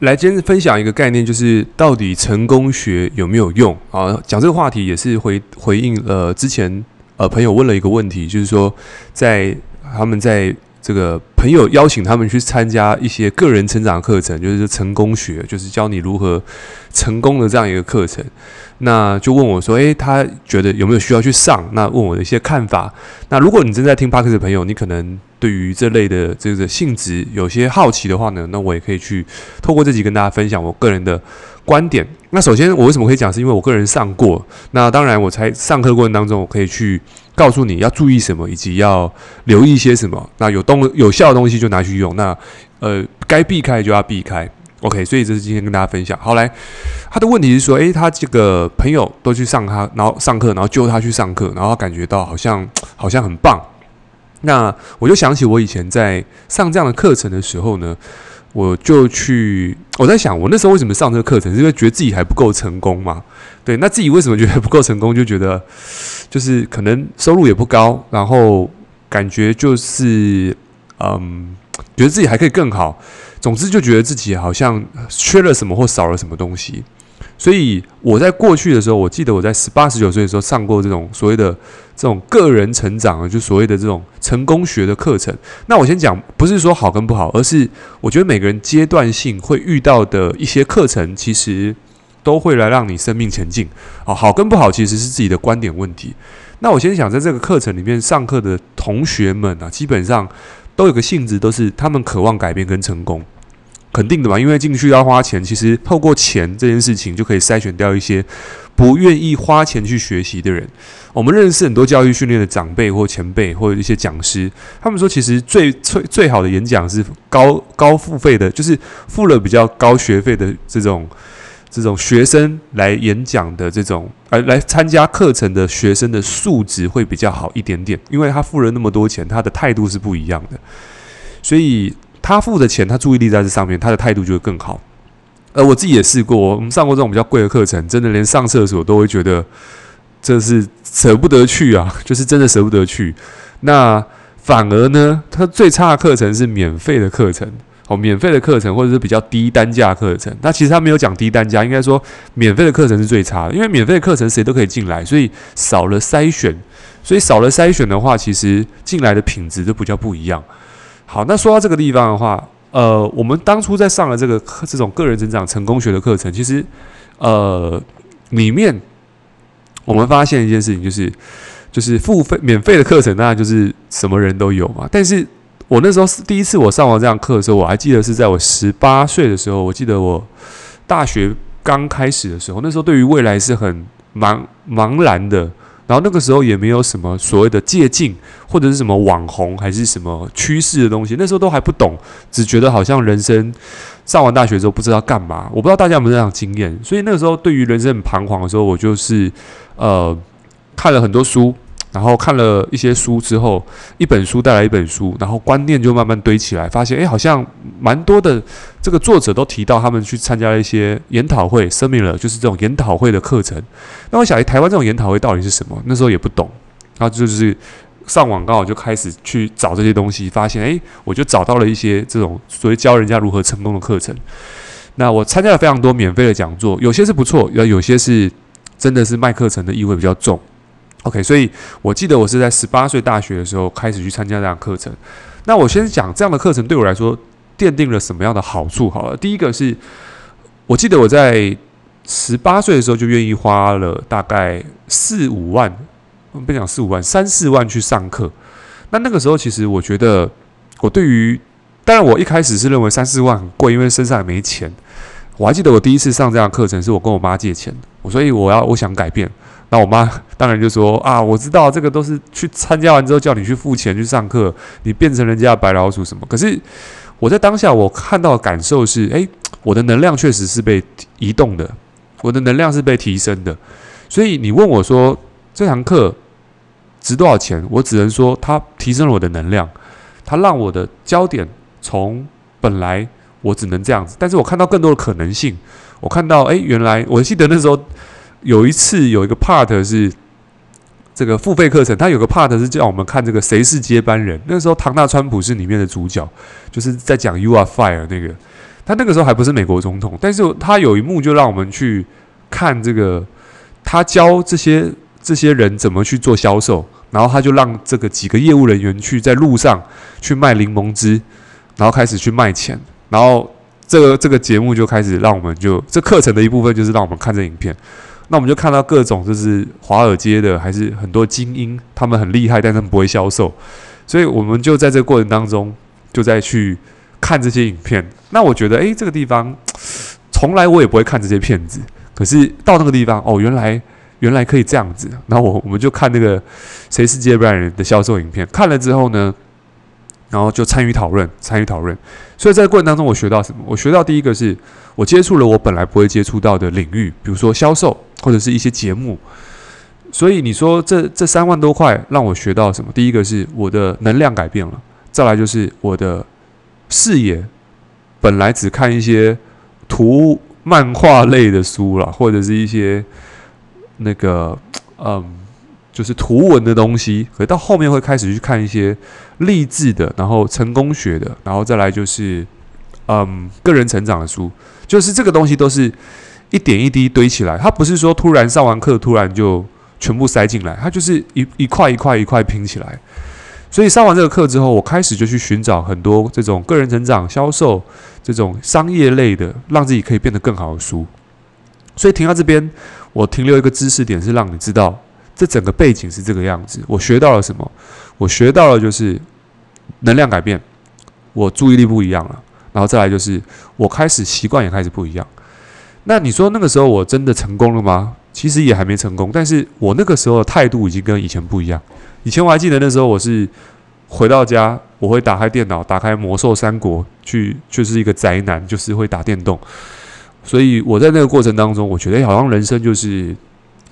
来今天分享一个概念，就是到底成功学有没有用啊？讲这个话题也是回回应呃之前呃朋友问了一个问题，就是说在他们在这个朋友邀请他们去参加一些个人成长课程，就是成功学，就是教你如何成功的这样一个课程。那就问我说：“诶，他觉得有没有需要去上？”那问我的一些看法。那如果你正在听 Podcast 的朋友，你可能对于这类的这个性质有些好奇的话呢，那我也可以去透过这集跟大家分享我个人的观点。那首先，我为什么可以讲？是因为我个人上过。那当然，我才上课过程当中，我可以去告诉你要注意什么，以及要留意一些什么。那有东 有效的东西就拿去用。那呃，该避开就要避开。OK，所以这是今天跟大家分享。好，来，他的问题是说，诶，他这个朋友都去上他，然后上课，然后揪他去上课，然后他感觉到好像 好像很棒。那我就想起我以前在上这样的课程的时候呢，我就去我在想，我那时候为什么上这个课程，是因为觉得自己还不够成功嘛？对，那自己为什么觉得不够成功？就觉得就是可能收入也不高，然后感觉就是嗯，觉得自己还可以更好。总之就觉得自己好像缺了什么或少了什么东西，所以我在过去的时候，我记得我在十八十九岁的时候上过这种所谓的这种个人成长啊，就所谓的这种成功学的课程。那我先讲，不是说好跟不好，而是我觉得每个人阶段性会遇到的一些课程，其实都会来让你生命前进。啊，好跟不好其实是自己的观点问题。那我先想，在这个课程里面上课的同学们啊，基本上。都有个性质，都是他们渴望改变跟成功，肯定的吧？因为进去要花钱，其实透过钱这件事情就可以筛选掉一些不愿意花钱去学习的人。我们认识很多教育训练的长辈或前辈或者一些讲师，他们说，其实最最最好的演讲是高高付费的，就是付了比较高学费的这种。这种学生来演讲的这种，呃，来参加课程的学生的素质会比较好一点点，因为他付了那么多钱，他的态度是不一样的，所以他付的钱，他注意力在这上面，他的态度就会更好。呃我自己也试过，我们上过这种比较贵的课程，真的连上厕所都会觉得这是舍不得去啊，就是真的舍不得去。那反而呢，它最差的课程是免费的课程。哦，免费的课程或者是比较低单价课程，那其实他没有讲低单价，应该说免费的课程是最差的，因为免费的课程谁都可以进来，所以少了筛选，所以少了筛选的话，其实进来的品质都比较不一样。好，那说到这个地方的话，呃，我们当初在上了这个这种个人成长成功学的课程，其实呃里面我们发现一件事情，就是就是付费免费的课程，当然就是什么人都有嘛，但是。我那时候是第一次我上完这样课的时候，我还记得是在我十八岁的时候。我记得我大学刚开始的时候，那时候对于未来是很茫茫然的。然后那个时候也没有什么所谓的借镜或者是什么网红还是什么趋势的东西，那时候都还不懂，只觉得好像人生上完大学之后不知道干嘛。我不知道大家有没有这样经验，所以那个时候对于人生很彷徨的时候，我就是呃看了很多书。然后看了一些书之后，一本书带来一本书，然后观念就慢慢堆起来，发现诶，好像蛮多的这个作者都提到他们去参加了一些研讨会，seminar 就是这种研讨会的课程。那我想，台湾这种研讨会到底是什么？那时候也不懂，然后就是上网刚好就开始去找这些东西，发现诶，我就找到了一些这种所谓教人家如何成功的课程。那我参加了非常多免费的讲座，有些是不错，有有些是真的是卖课程的意味比较重。OK，所以我记得我是在十八岁大学的时候开始去参加这样课程。那我先讲这样的课程对我来说奠定了什么样的好处？好了，第一个是我记得我在十八岁的时候就愿意花了大概四五万，我们不讲四五万，三四万去上课。那那个时候其实我觉得我对于，当然我一开始是认为三四万很贵，因为身上也没钱。我还记得我第一次上这样课程是我跟我妈借钱，我所以我要我想改变。那我妈当然就说啊，我知道这个都是去参加完之后叫你去付钱去上课，你变成人家的白老鼠什么？可是我在当下我看到的感受是，诶，我的能量确实是被移动的，我的能量是被提升的。所以你问我说这堂课值多少钱？我只能说它提升了我的能量，它让我的焦点从本来我只能这样子，但是我看到更多的可能性。我看到，诶，原来我记得那时候。有一次有一个 part 是这个付费课程，他有个 part 是叫我们看这个谁是接班人。那时候唐纳川普是里面的主角，就是在讲 You are fire 那个。他那个时候还不是美国总统，但是他有一幕就让我们去看这个，他教这些这些人怎么去做销售，然后他就让这个几个业务人员去在路上去卖柠檬汁，然后开始去卖钱，然后这个这个节目就开始让我们就这课程的一部分就是让我们看这影片，那我们就看到各种就是华尔街的还是很多精英，他们很厉害，但他们不会销售，所以我们就在这个过程当中就在去。看这些影片，那我觉得，诶，这个地方从来我也不会看这些片子。可是到那个地方，哦，原来原来可以这样子。然后我我们就看那个谁是接班人的销售影片，看了之后呢，然后就参与讨论，参与讨论。所以在过程当中，我学到什么？我学到第一个是我接触了我本来不会接触到的领域，比如说销售或者是一些节目。所以你说这这三万多块让我学到什么？第一个是我的能量改变了，再来就是我的。视野本来只看一些图漫画类的书了，或者是一些那个嗯，就是图文的东西，可到后面会开始去看一些励志的，然后成功学的，然后再来就是嗯个人成长的书，就是这个东西都是一点一滴堆起来，它不是说突然上完课突然就全部塞进来，它就是一一块一块一块拼起来。所以上完这个课之后，我开始就去寻找很多这种个人成长、销售这种商业类的，让自己可以变得更好的书。所以停到这边，我停留一个知识点是让你知道，这整个背景是这个样子。我学到了什么？我学到了就是能量改变，我注意力不一样了，然后再来就是我开始习惯也开始不一样。那你说那个时候我真的成功了吗？其实也还没成功，但是我那个时候的态度已经跟以前不一样。以前我还记得那时候，我是回到家，我会打开电脑，打开《魔兽三国》去，就是一个宅男，就是会打电动。所以我在那个过程当中，我觉得好像人生就是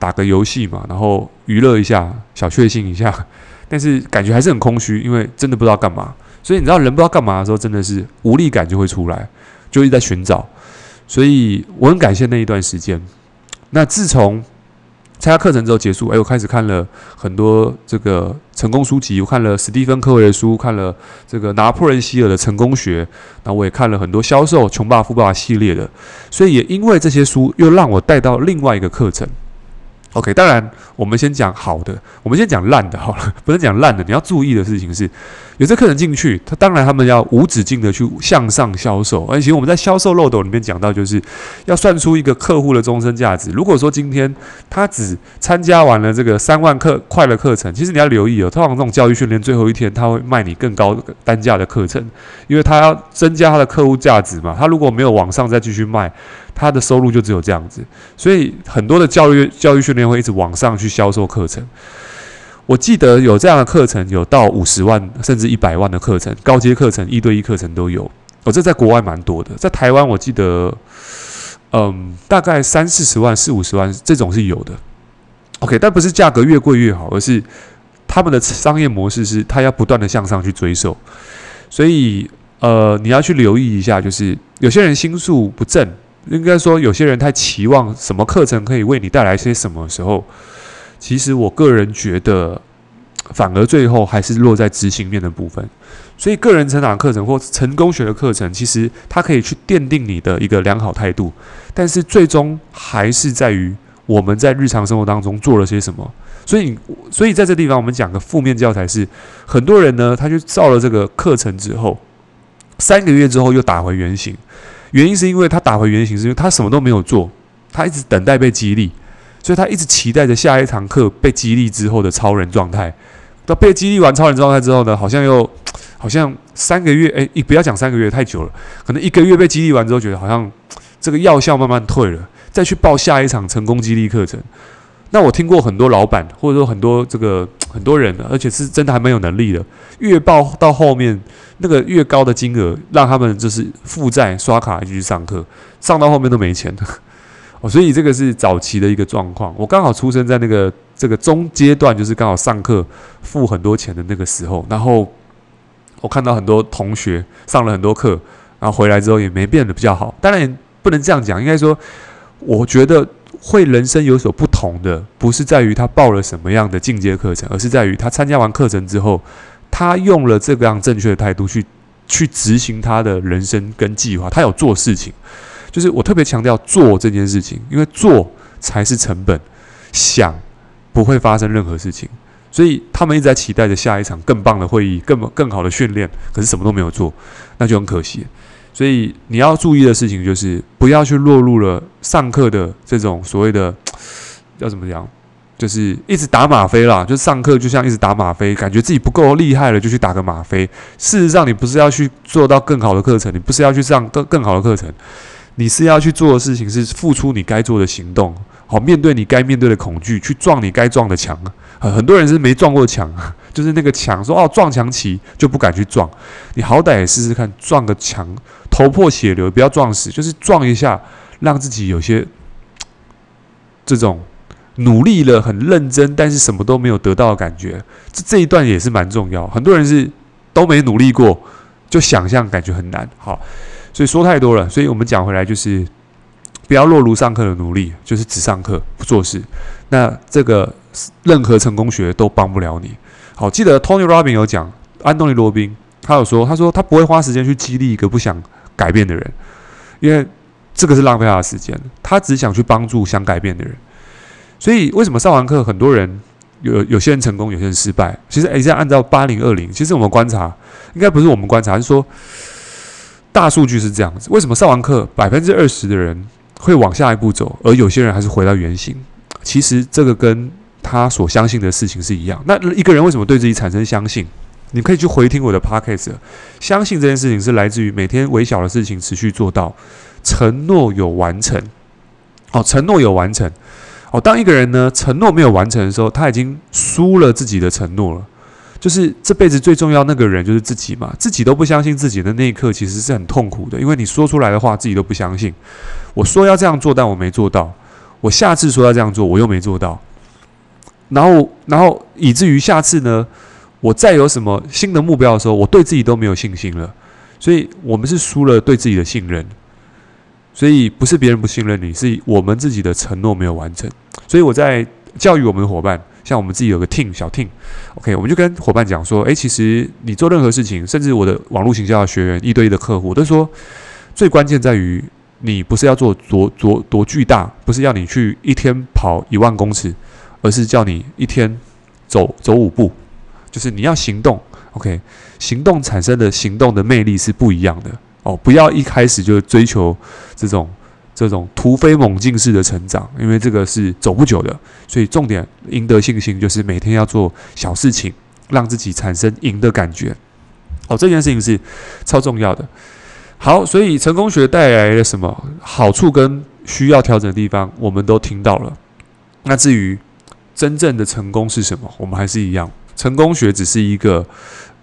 打个游戏嘛，然后娱乐一下，小确幸一下。但是感觉还是很空虚，因为真的不知道干嘛。所以你知道，人不知道干嘛的时候，真的是无力感就会出来，就一直在寻找。所以我很感谢那一段时间。那自从参加课程之后结束，哎，我开始看了很多这个成功书籍，我看了史蒂芬·科维的书，看了这个拿破仑·希尔的成功学，那我也看了很多销售《穷爸富爸爸》系列的，所以也因为这些书，又让我带到另外一个课程。OK，当然，我们先讲好的，我们先讲烂的好了，不是讲烂的。你要注意的事情是，有这客人进去，他当然他们要无止境的去向上销售。而且我们在销售漏斗里面讲到，就是要算出一个客户的终身价值。如果说今天他只参加完了这个三万课快乐课程，其实你要留意哦，通常这种教育训练最后一天他会卖你更高单价的课程，因为他要增加他的客户价值嘛。他如果没有往上再继续卖。他的收入就只有这样子，所以很多的教育教育训练会一直往上去销售课程。我记得有这样的课程，有到五十万甚至一百万的课程，高阶课程、一对一课程都有。哦，这在国外蛮多的，在台湾我记得，嗯，大概三四十万、四五十万这种是有的。OK，但不是价格越贵越好，而是他们的商业模式是，他要不断的向上去追售。所以，呃，你要去留意一下，就是有些人心术不正。应该说，有些人太期望什么课程可以为你带来些什么时候，其实我个人觉得，反而最后还是落在执行面的部分。所以，个人成长课程或成功学的课程，其实它可以去奠定你的一个良好态度，但是最终还是在于我们在日常生活当中做了些什么。所以，所以在这地方，我们讲个负面教材是，很多人呢，他就照了这个课程之后，三个月之后又打回原形。原因是因为他打回原形，是因为他什么都没有做，他一直等待被激励，所以他一直期待着下一堂课被激励之后的超人状态。到被激励完超人状态之后呢，好像又 好像三个月，哎，你不要讲三个月太久了，可能一个月被激励完之后，觉得好像 这个药效慢慢退了，再去报下一场成功激励课程。那我听过很多老板，或者说很多这个 很多人，而且是真的还蛮有能力的，越报到后面那个越高的金额，让他们就是负债刷卡继续上课，上到后面都没钱了。哦，所以这个是早期的一个状况。我刚好出生在那个这个中阶段，就是刚好上课付很多钱的那个时候。然后我看到很多同学上了很多课，然后回来之后也没变得比较好。当然不能这样讲，应该说，我觉得。会人生有所不同的，不是在于他报了什么样的进阶课程，而是在于他参加完课程之后，他用了这个样正确的态度去去执行他的人生跟计划，他有做事情。就是我特别强调做这件事情，因为做才是成本，想不会发生任何事情。所以他们一直在期待着下一场更棒的会议，更更好的训练，可是什么都没有做，那就很可惜。所以你要注意的事情就是，不要去落入了上课的这种所谓的要怎么讲，就是一直打吗啡啦。就上课就像一直打吗啡，感觉自己不够厉害了，就去打个吗啡。事实上，你不是要去做到更好的课程，你不是要去上更更好的课程，你是要去做的事情是付出你该做的行动，好面对你该面对的恐惧，去撞你该撞的墙。很很多人是没撞过墙，就是那个墙说哦撞墙期就不敢去撞，你好歹也试试看撞个墙。头破血流，不要撞死，就是撞一下，让自己有些 这种努力了、很认真，但是什么都没有得到的感觉。这这一段也是蛮重要。很多人是都没努力过，就想象感觉很难。好，所以说太多了。所以我们讲回来，就是不要落入上课的奴隶，就是只上课不做事。那这个任何成功学都帮不了你。好，记得 Tony Robbins 有讲，安东尼罗宾他有说，他说他不会花时间去激励一个不想。改变的人，因为这个是浪费他的时间。他只想去帮助想改变的人。所以，为什么上完课，很多人有有些人成功，有些人失败？其实，诶，在按照八零二零，其实我们观察，应该不是我们观察，是说大数据是这样子。为什么上完课，百分之二十的人会往下一步走，而有些人还是回到原形？其实，这个跟他所相信的事情是一样。那一个人为什么对自己产生相信？你可以去回听我的 podcast，相信这件事情是来自于每天微小的事情持续做到，承诺有完成。哦，承诺有完成。哦，当一个人呢承诺没有完成的时候，他已经输了自己的承诺了。就是这辈子最重要那个人就是自己嘛，自己都不相信自己的那一刻，其实是很痛苦的，因为你说出来的话自己都不相信。我说要这样做，但我没做到。我下次说要这样做，我又没做到。然后，然后以至于下次呢？我再有什么新的目标的时候，我对自己都没有信心了，所以我们是输了对自己的信任，所以不是别人不信任你，是我们自己的承诺没有完成。所以我在教育我们的伙伴，像我们自己有个 team 小 team，OK，我们就跟伙伴讲说，诶，其实你做任何事情，甚至我的网络行销学员一对一的客户，都说最关键在于你不是要做多多多巨大，不是要你去一天跑一万公尺，而是叫你一天走走五步。就是你要行动，OK，行动产生的行动的魅力是不一样的哦。不要一开始就追求这种这种突飞猛进式的成长，因为这个是走不久的。所以重点赢得信心，就是每天要做小事情，让自己产生赢的感觉。哦，这件事情是超重要的。好，所以成功学带来了什么好处跟需要调整的地方，我们都听到了。那至于真正的成功是什么，我们还是一样。成功学只是一个，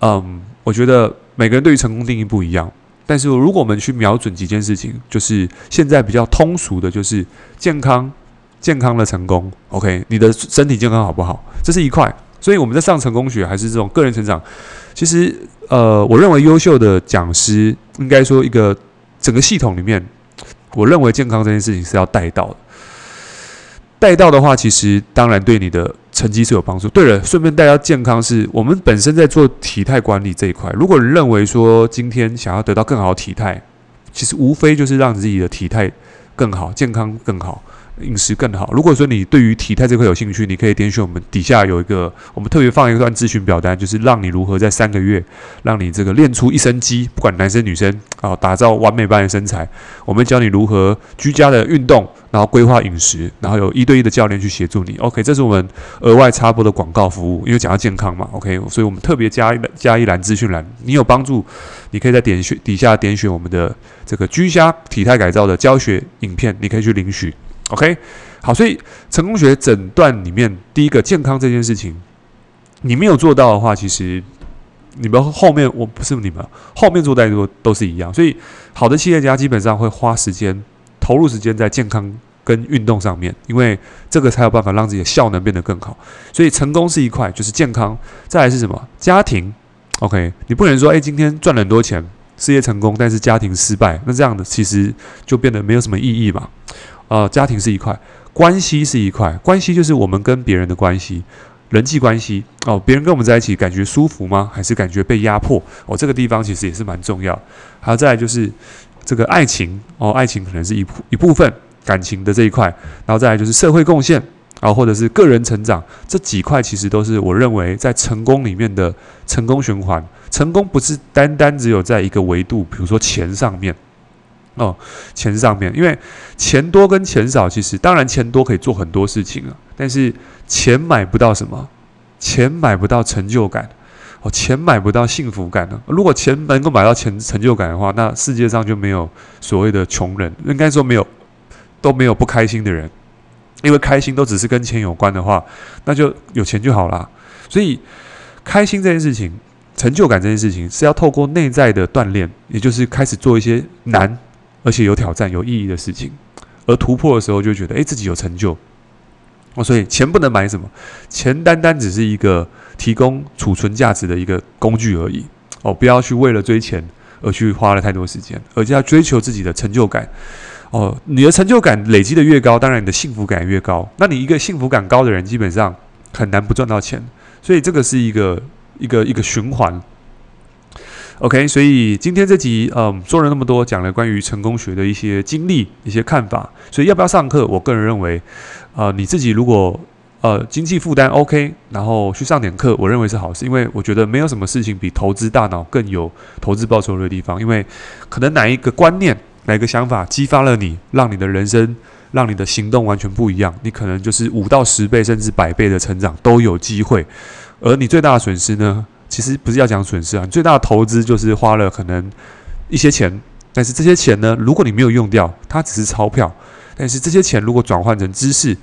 嗯，我觉得每个人对于成功定义不一样。但是如果我们去瞄准几件事情，就是现在比较通俗的，就是健康、健康的成功。OK，你的身体健康好不好？这是一块。所以我们在上成功学还是这种个人成长。其实，呃，我认为优秀的讲师应该说一个整个系统里面，我认为健康这件事情是要带到的。带到的话，其实当然对你的成绩是有帮助。对了，顺便带到健康，是我们本身在做体态管理这一块。如果认为说今天想要得到更好的体态，其实无非就是让自己的体态更好、健康更好。饮食更好。如果说你对于体态这块有兴趣，你可以点选我们底下有一个，我们特别放一段咨询表单，就是让你如何在三个月让你这个练出一身肌，不管男生女生啊，打造完美般的身材。我们教你如何居家的运动，然后规划饮食，然后有一对一的教练去协助你。OK，这是我们额外插播的广告服务，因为讲到健康嘛。OK，所以我们特别加一加一栏资讯栏，你有帮助，你可以在点选底下点选我们的这个居家体态改造的教学影片，你可以去领取。OK，好，所以成功学诊断里面第一个健康这件事情，你没有做到的话，其实你们后面我不是你们后面做太多都是一样。所以好的企业家基本上会花时间投入时间在健康跟运动上面，因为这个才有办法让自己的效能变得更好。所以成功是一块，就是健康，再来是什么？家庭。OK，你不能说哎，今天赚了很多钱，事业成功，但是家庭失败，那这样的其实就变得没有什么意义嘛。呃，家庭是一块，关系是一块，关系就是我们跟别人的关系。人际关系哦，别人跟我们在一起感觉舒服吗？还是感觉被压迫？哦，这个地方其实也是蛮重要。还有再来就是这个爱情哦，爱情可能是一一部分感情的这一块，然后再来就是社会贡献啊，或者是个人成长，这几块其实都是我认为在成功里面的成功循环。成功不是单单只有在一个维度，比如说钱上面。哦，钱上面，因为钱多跟钱少，其实当然钱多可以做很多事情啊，但是钱买不到什么，钱买不到成就感，哦，钱买不到幸福感呢。如果钱能够买到钱成就感的话，那世界上就没有所谓的穷人，应该说没有都没有不开心的人，因为开心都只是跟钱有关的话，那就有钱就好啦。所以开心这件事情，成就感这件事情，是要透过内在的锻炼，也就是开始做一些难。而且有挑战、有意义的事情，而突破的时候就觉得，诶，自己有成就。哦，所以钱不能买什么，钱单单只是一个提供储存价值的一个工具而已。哦，不要去为了追钱而去花了太多时间，而且要追求自己的成就感。哦，你的成就感累积的越高，当然你的幸福感越高。那你一个幸福感高的人，基本上很难不赚到钱。所以这个是一个一个一个循环。OK，所以今天这集，嗯，说了那么多，讲了关于成功学的一些经历、一些看法。所以要不要上课？我个人认为，呃，你自己如果呃经济负担 OK，然后去上点课，我认为是好事。因为我觉得没有什么事情比投资大脑更有投资报酬的地方。因为可能哪一个观念、哪一个想法激发了你，让你的人生、让你的行动完全不一样，你可能就是五到十倍甚至百倍的成长都有机会。而你最大的损失呢？其实不是要讲损失啊，你最大的投资就是花了可能一些钱，但是这些钱呢，如果你没有用掉，它只是钞票。但是这些钱如果转换成知识，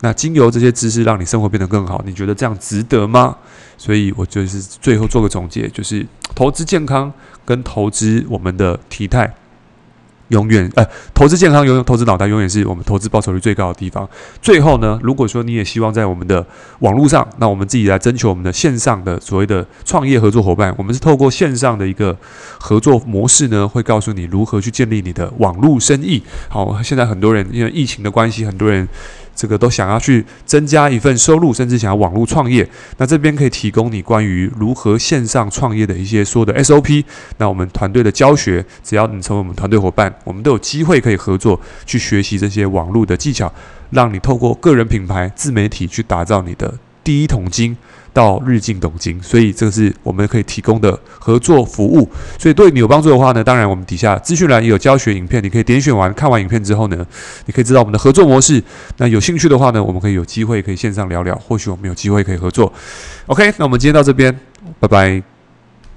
那经由这些知识让你生活变得更好，你觉得这样值得吗？所以我就是最后做个总结，就是投资健康跟投资我们的体态。永远，呃，投资健康，永远投资脑袋，永远是我们投资报酬率最高的地方。最后呢，如果说你也希望在我们的网络上，那我们自己来征求我们的线上的所谓的创业合作伙伴，我们是透过线上的一个合作模式呢，会告诉你如何去建立你的网络生意。好，现在很多人因为疫情的关系，很多人。这个都想要去增加一份收入，甚至想要网络创业。那这边可以提供你关于如何线上创业的一些所有的 SOP。那我们团队的教学，只要你成为我们团队伙伴，我们都有机会可以合作去学习这些网络的技巧，让你透过个人品牌、自媒体去打造你的第一桶金。到日进斗金，所以这个是我们可以提供的合作服务。所以对你有帮助的话呢，当然我们底下资讯栏也有教学影片，你可以点选完看完影片之后呢，你可以知道我们的合作模式。那有兴趣的话呢，我们可以有机会可以线上聊聊，或许我们有机会可以合作。OK，那我们今天到这边，拜拜。